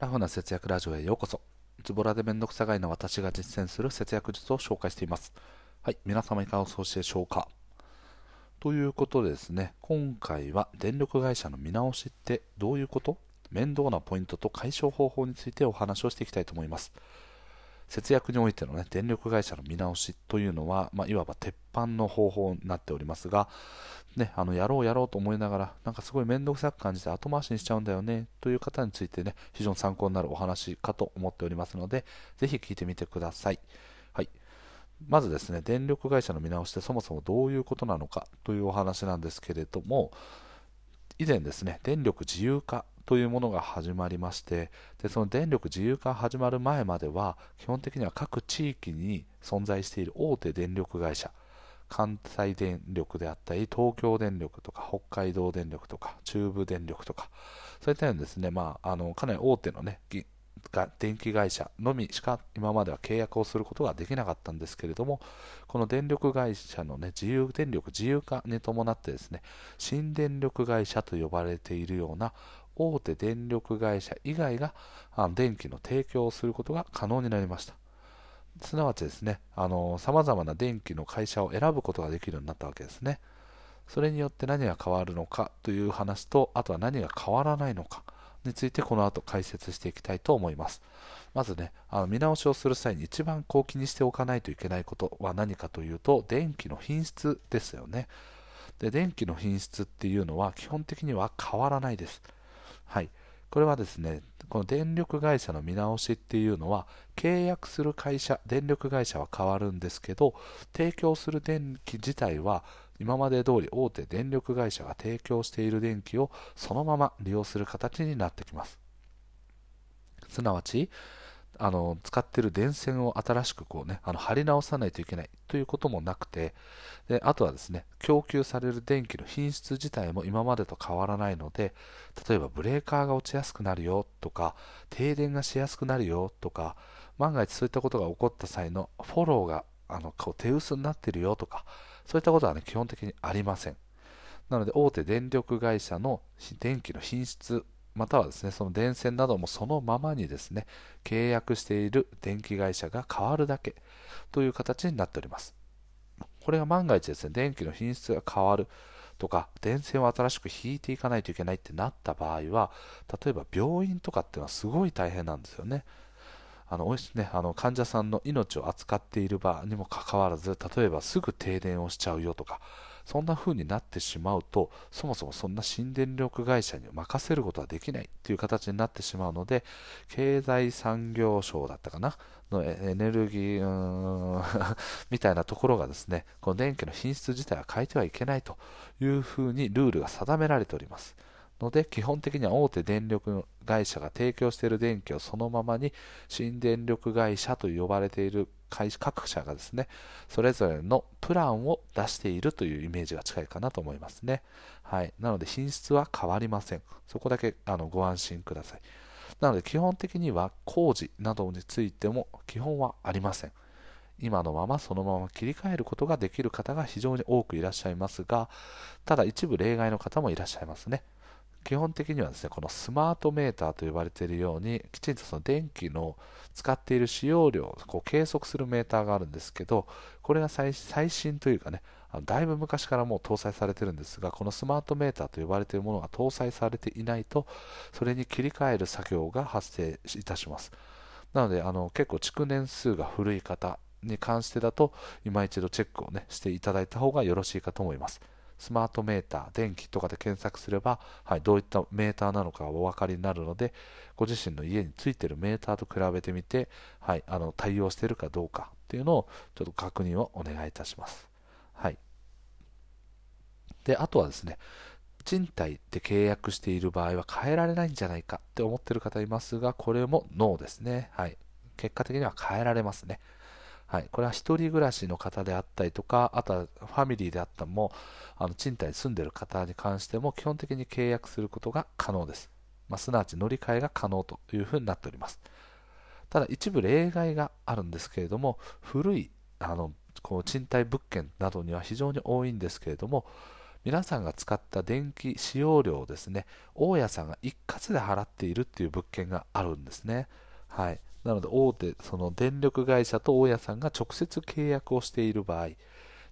ラフな節約ラジオへようこそ。ズボラでめんどくさがいの私が実践する節約術を紹介しています。はい、皆様いかがお過ごしでしょうか。ということでですね、今回は電力会社の見直しってどういうこと？面倒なポイントと解消方法についてお話をしていきたいと思います。節約においての、ね、電力会社の見直しというのは、まあ、いわば鉄板の方法になっておりますが、ね、あのやろうやろうと思いながら、なんかすごい面倒くさく感じて後回しにしちゃうんだよねという方についてね、非常に参考になるお話かと思っておりますので、ぜひ聞いてみてください。はい。まずですね、電力会社の見直しってそもそもどういうことなのかというお話なんですけれども、以前ですね、電力自由化というものが始まりましてでその電力自由化始まる前までは基本的には各地域に存在している大手電力会社関西電力であったり東京電力とか北海道電力とか中部電力とかそういったようにですね、まあ、あのかなり大手のね電気会社のみしか今までは契約をすることができなかったんですけれどもこの電力会社の、ね、自由電力自由化に伴ってですね新電力会社と呼ばれているような大手電力会社以外が電気の提供をすることが可能になりました。すなわちですね、さまざまな電気の会社を選ぶことができるようになったわけですね。それによって何が変わるのかという話と、あとは何が変わらないのかについてこの後解説していきたいと思います。まずね、あの見直しをする際に一番こう気にしておかないといけないことは何かというと、電気の品質ですよね。で、電気の品質っていうのは基本的には変わらないです。はい。これはですね、この電力会社の見直しっていうのは、契約する会社、電力会社は変わるんですけど、提供する電気自体は、今まで通り大手電力会社が提供している電気をそのまま利用する形になってきます。すなわち、あの使ってる電線を新しくこう、ね、あの貼り直さないといけないということもなくてであとはですね供給される電気の品質自体も今までと変わらないので例えばブレーカーが落ちやすくなるよとか停電がしやすくなるよとか万が一そういったことが起こった際のフォローがあのこう手薄になっているよとかそういったことは、ね、基本的にありません。なので大手電力会社の電気の品質またはですね、その電線などもそのままにですね、契約している電気会社が変わるだけという形になっております。これが万が一ですね、電気の品質が変わるとか、電線を新しく引いていかないといけないってなった場合は、例えば病院とかっていうのはすごい大変なんですよね。あのね、あの患者さんの命を扱っている場にもかかわらず、例えばすぐ停電をしちゃうよとか、そんな風になってしまうとそもそもそんな新電力会社に任せることはできないという形になってしまうので経済産業省だったかなのエネルギー みたいなところがですねこの電気の品質自体は変えてはいけないというふうにルールが定められております。ので基本的には大手電力会社が提供している電気をそのままに新電力会社と呼ばれている会各社がですね、それぞれのプランを出しているというイメージが近いかなと思いますね。はい。なので品質は変わりません。そこだけあのご安心ください。なので基本的には工事などについても基本はありません。今のままそのまま切り替えることができる方が非常に多くいらっしゃいますが、ただ一部例外の方もいらっしゃいますね。基本的にはですね、このスマートメーターと呼ばれているように、きちんとその電気の使っている使用量をこう計測するメーターがあるんですけど、これが最新というかね、あだいぶ昔からもう搭載されてるんですが、このスマートメーターと呼ばれているものが搭載されていないと、それに切り替える作業が発生いたします。なので、あの結構築年数が古い方に関してだと、今一度チェックをね、していただいた方がよろしいかと思います。スマートメーター、電気とかで検索すれば、はい、どういったメーターなのかお分かりになるので、ご自身の家についているメーターと比べてみて、はい、あの対応しているかどうかっていうのをちょっと確認をお願いいたします。はい。で、あとはですね、賃貸で契約している場合は変えられないんじゃないかって思ってる方いますが、これもノーですね。はい。結果的には変えられますね。はい、これは1人暮らしの方であったりとか、あとはファミリーであったも、あの賃貸に住んでいる方に関しても基本的に契約することが可能です。まあ、すなわち乗り換えが可能というふうになっております。ただ一部例外があるんですけれども、古いあのこう賃貸物件などには非常に多いんですけれども、皆さんが使った電気使用量をですね、大家さんが一括で払っているっていう物件があるんですね。はい。なので、大手、その電力会社と大家さんが直接契約をしている場合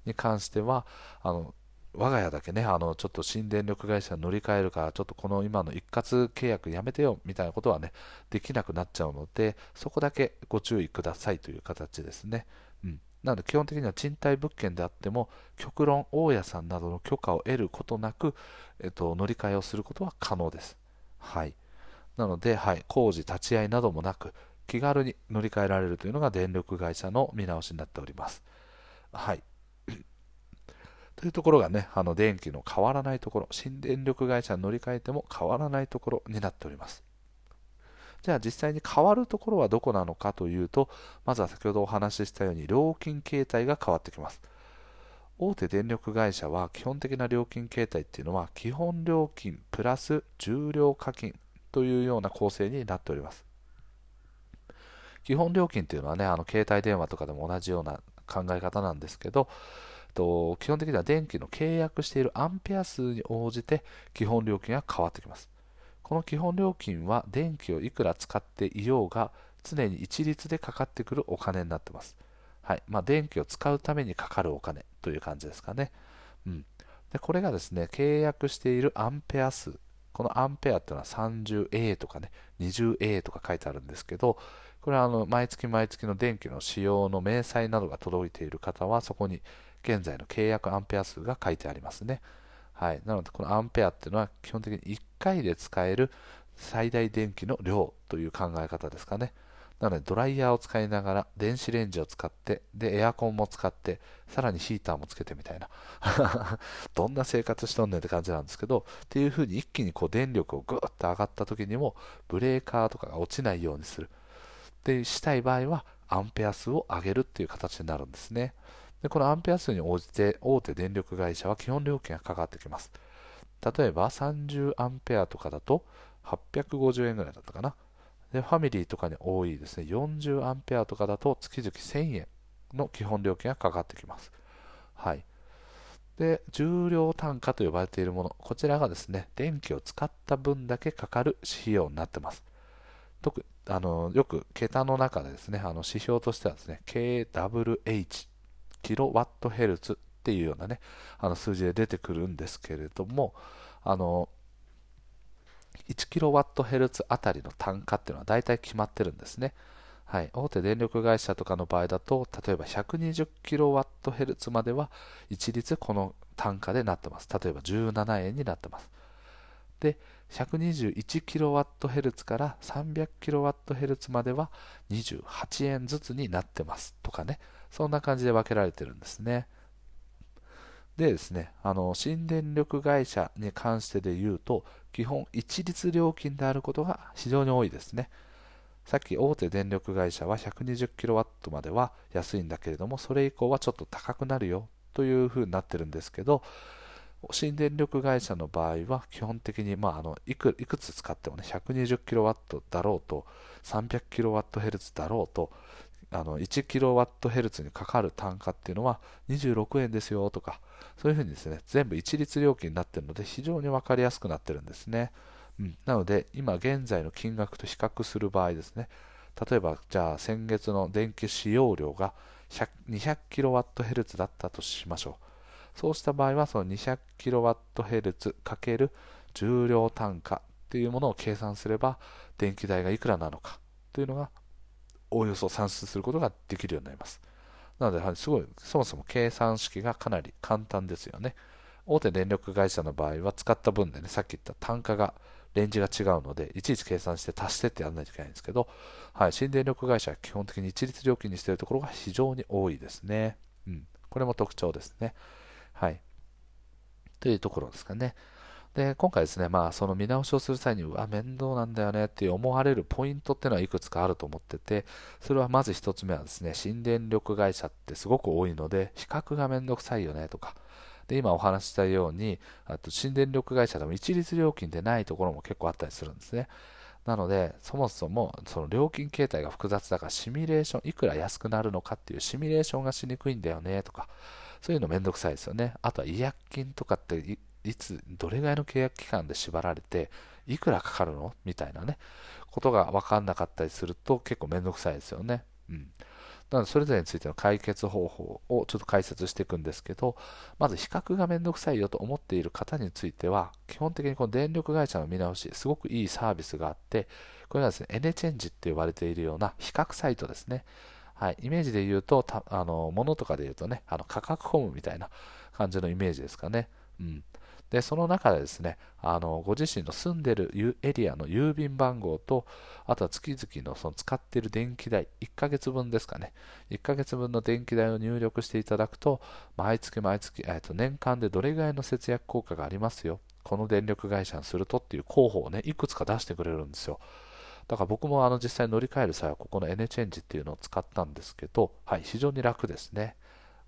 に関しては、あの、我が家だけね、あの、ちょっと新電力会社乗り換えるから、ちょっとこの今の一括契約やめてよ、みたいなことはね、できなくなっちゃうので、そこだけご注意くださいという形ですね。うん。なので基本的には賃貸物件であっても極論大家さんなどの許可を得ることなく、えっと、乗り換えをすることは可能です。はい、なので、はい、工事立ち会いなどもなく気軽に乗り換えられるというのが電力会社の見直しになっております。はい、というところがね、あの電気の変わらないところ、新電力会社に乗り換えても変わらないところになっております。じゃあ実際に変わるところはどこなのかというと、まずは先ほどお話ししたように料金形態が変わってきます。大手電力会社は基本的な料金形態っていうのは基本料金プラス重量課金というような構成になっております。基本料金っていうのはね、あの携帯電話とかでも同じような考え方なんですけど、と基本的には電気の契約しているアンペア数に応じて基本料金が変わってきます。この基本料金は電気をいくら使っていようが常に一律でかかってくるお金になってます。はいまあ、電気を使うためにかかるお金という感じですかね。うん、でこれがですね、契約しているアンペア数。このアンペアっていうのは 30A とかね、20A とか書いてあるんですけど、これはあの毎月毎月の電気の使用の明細などが届いている方は、そこに現在の契約アンペア数が書いてありますね。はい、なので、このアンペアっていうのは基本的に1回で使える最大電気の量という考え方ですかね。なので、ドライヤーを使いながら、電子レンジを使って、で、エアコンも使って、さらにヒーターもつけてみたいな。どんな生活しとんねんって感じなんですけど、っていう風に一気にこう電力をぐーっと上がった時にも、ブレーカーとかが落ちないようにする。で、したい場合は、アンペア数を上げるっていう形になるんですね。でこのアンペア数に応じて大手電力会社は基本料金がかかってきます。例えば30アンペアとかだと850円ぐらいだったかな。で、ファミリーとかに多いですね、40アンペアとかだと月々1000円の基本料金がかかってきます。はい。で、重量単価と呼ばれているもの、こちらがですね、電気を使った分だけかかる指標になってます。特あのよく桁の中でですね、あの指標としてはですね、KWH キロワットヘルツっていうようなね、あの数字で出てくるんですけれども、あの、1キロワットヘルツあたりの単価っていうのは大体決まってるんですね。はい、大手電力会社とかの場合だと、例えば120キロワットヘルツまでは一律この単価でなってます。例えば17円になってます。で、121キロワットヘルツから300キロワットヘルツまでは28円ずつになってますとかね。そんな感じで分けられてるんですね。でですね、あの、新電力会社に関してで言うと、基本一律料金であることが非常に多いですね。さっき大手電力会社は 120kW までは安いんだけれども、それ以降はちょっと高くなるよというふうになってるんですけど、新電力会社の場合は基本的に、まあ、あのいくいくつ使ってもね 120kW だろうと 300kWh だろうとあの 1kWh にかかる単価っていうのは26円ですよとか、そういうふうにですね、全部一律料金になっているので非常に分かりやすくなっているんですね。うん、なので、今現在の金額と比較する場合ですね、例えばじゃあ先月の電気使用量が 200kWh だったとしましょう。そうした場合はその 200kWh かける重量単価っていうものを計算すれば電気代がいくらなのかというのがおおよそ算出することができるようになります。なので、すごい、そもそも計算式がかなり簡単ですよね。大手電力会社の場合は使った分でね、さっき言った単価が、レンジが違うので、いちいち計算して足してってやらないといけないんですけど、はい、新電力会社は基本的に一律料金にしているところが非常に多いですね。うん。これも特徴ですね。はい。というところですかね。で、今回ですね、まあ、その見直しをする際に、うわ、面倒なんだよねって思われるポイントっていうのはいくつかあると思ってて、それはまず一つ目はですね、新電力会社ってすごく多いので、比較がめんどくさいよねとか、で、今お話したように、あと新電力会社でも一律料金でないところも結構あったりするんですね。なので、そもそもその料金形態が複雑だからシミュレーション、いくら安くなるのかっていうシミュレーションがしにくいんだよねとか、そういうのめんどくさいですよね。あとは違約金とかっていつ、どれぐらいの契約期間で縛られて、いくらかかるの？みたいなね、ことが分かんなかったりすると結構めんどくさいですよね。うん。なので、それぞれについての解決方法をちょっと解説していくんですけど、まず比較がめんどくさいよと思っている方については、基本的にこの電力会社の見直し、すごくいいサービスがあって、これがですね、エネチェンジって呼ばれているような比較サイトですね。はい、イメージで言うと、たあの物とかで言うとね、あの価格ホームみたいな感じのイメージですかね。うん。で、その中でですね、あのご自身の住んでるエリアの郵便番号と、あとは月々のその使っている電気代、1ヶ月分ですかね、1ヶ月分の電気代を入力していただくと、毎月毎月、えー、と年間でどれぐらいの節約効果がありますよ、この電力会社にするとっていう候補をね、いくつか出してくれるんですよ。だから僕もあの実際乗り換える際はここのエネチェンジっていうのを使ったんですけど、はい、非常に楽ですね。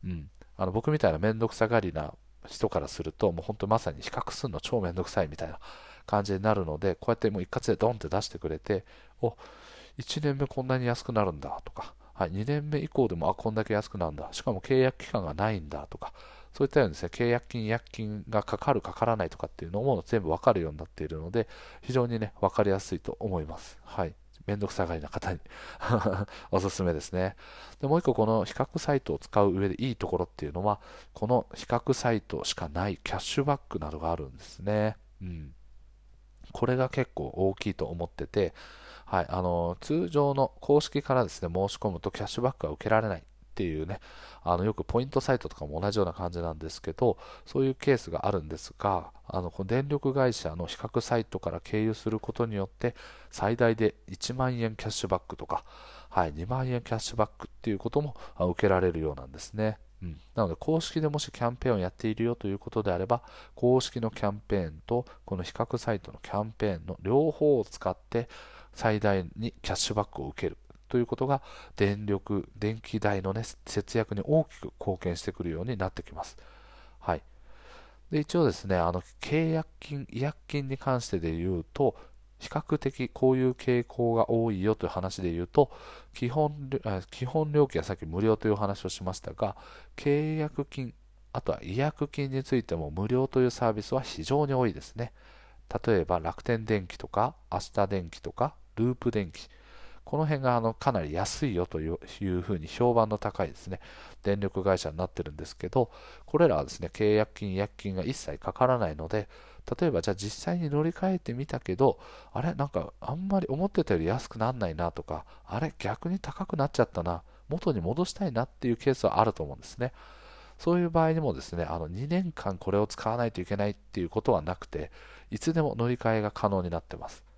うん。あの僕みたいなめんどくさがりな人からすると、もう本当まさに比較するの超めんどくさいみたいな感じになるので、こうやってもう一括でドンって出してくれて、お、1年目こんなに安くなるんだとか、はい、2年目以降でも、あ、こんだけ安くなるんだ。しかも契約期間がないんだとか、そういったようにですね、契約金、違約金がかかる、かからないとかっていうのも全部わかるようになっているので、非常にね、わかりやすいと思います。はい。めんどくさがりな方に おすすめですね。で、もう一個この比較サイトを使う上でいいところっていうのは、この比較サイトしかないキャッシュバックなどがあるんですね。うん。これが結構大きいと思ってて、はい、あの通常の公式からですね申し込むとキャッシュバックは受けられないっていうね、あのよくポイントサイトとかも同じような感じなんですけど、そういうケースがあるんですが、あのこの電力会社の比較サイトから経由することによって、最大で1万円キャッシュバックとか、はい、2万円キャッシュバックっていうことも受けられるようなんですね。うん、なので、公式でもしキャンペーンをやっているよということであれば、公式のキャンペーンと、この比較サイトのキャンペーンの両方を使って、最大にキャッシュバックを受けるということが電力、電気代の、ね、節約に大きく貢献してくるようになってきます。はい。で一応ですね、あの契約金、違約金に関してで言うと、比較的こういう傾向が多いよという話で言うと、基本基本料金はさっき無料という話をしましたが、契約金、あとは違約金についても無料というサービスは非常に多いですね。例えば楽天電気とか、アスタ電気とか、ループ電気、この辺があのかなり安いよというふうに評判の高いですね、電力会社になってるんですけど、これらはですね、契約金、違約金が一切かからないので、例えばじゃあ実際に乗り換えてみたけど、あれなんかあんまり思ってたより安くなんないなとか、あれ逆に高くなっちゃったな、元に戻したいなっていうケースはあると思うんですね。そういう場合にもですね、あの2年間これを使わないといけないっていうことはなくて、いつでも乗り換えが可能になってます。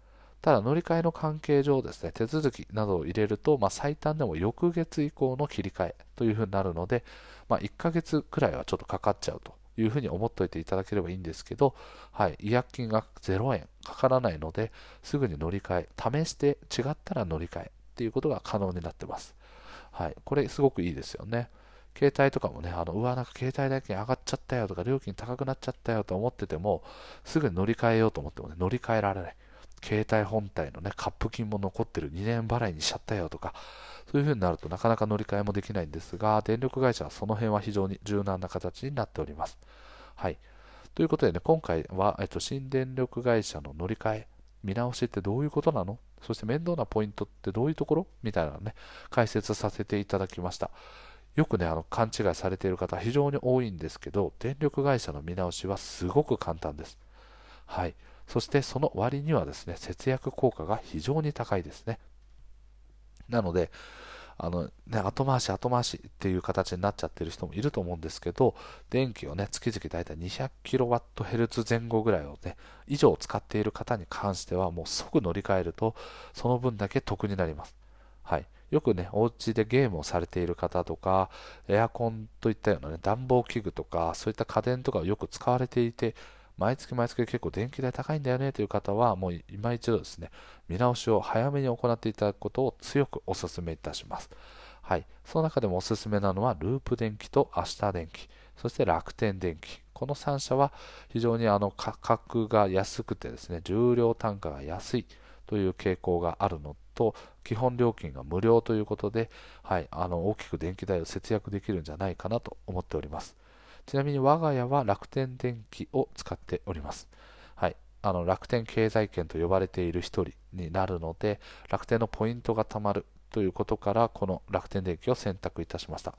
ただ乗り換えの関係上ですね、手続きなどを入れると、まあ、最短でも翌月以降の切り替えというふうになるので、まあ、1ヶ月くらいはちょっとかかっちゃうというふうに思っておいていただければいいんですけど、はい、違約金が0円かからないので、すぐに乗り換え、試して違ったら乗り換えっていうことが可能になってます。はい、これすごくいいですよね。携帯とかもね、あの、うわ、なんか携帯代金上がっちゃったよとか、料金高くなっちゃったよと思ってても、すぐ乗り換えようと思ってもね、乗り換えられない。携帯本体のね、カップ金も残ってる2年払いにしちゃったよとか、そういう風になるとなかなか乗り換えもできないんですが、電力会社はその辺は非常に柔軟な形になっております。はい。ということでね、今回は、えっと、新電力会社の乗り換え、見直しってどういうことなの？そして面倒なポイントってどういうところ？みたいなのね、解説させていただきました。よくね、あの、勘違いされている方非常に多いんですけど、電力会社の見直しはすごく簡単です。はい。そしてその割にはですね、節約効果が非常に高いですね。なので、あのね、後回し後回しっていう形になっちゃってる人もいると思うんですけど、電気をね、月々だいたい 200kWh 前後ぐらいをね、以上使っている方に関しては、もう即乗り換えると、その分だけ得になります。はい。よくね、お家でゲームをされている方とか、エアコンといったようなね、暖房器具とか、そういった家電とかをよく使われていて、毎月毎月結構電気代高いんだよねという方は、もう今一度ですね、見直しを早めに行っていただくことを強くお勧めいたします。はい。その中でもおすすめなのは、ループ電気とアシタ電気、そして楽天電気。この3社は非常にあの価格が安くてですね、重量単価が安いという傾向があるのと基本料金が無料ということで、はい、あの大きく電気代を節約できるんじゃないかなと思っておりますちなみに我が家は楽天電気を使っておりますはいあの楽天経済圏と呼ばれている一人になるので楽天のポイントが貯まるということからこの楽天電気を選択いたしました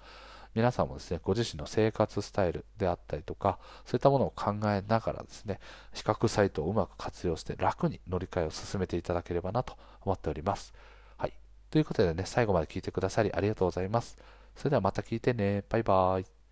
皆さんもですね、ご自身の生活スタイルであったりとか、そういったものを考えながらですね、比較サイトをうまく活用して楽に乗り換えを進めていただければなと思っております。はい。ということでね、最後まで聞いてくださりありがとうございます。それではまた聞いてね。バイバーイ。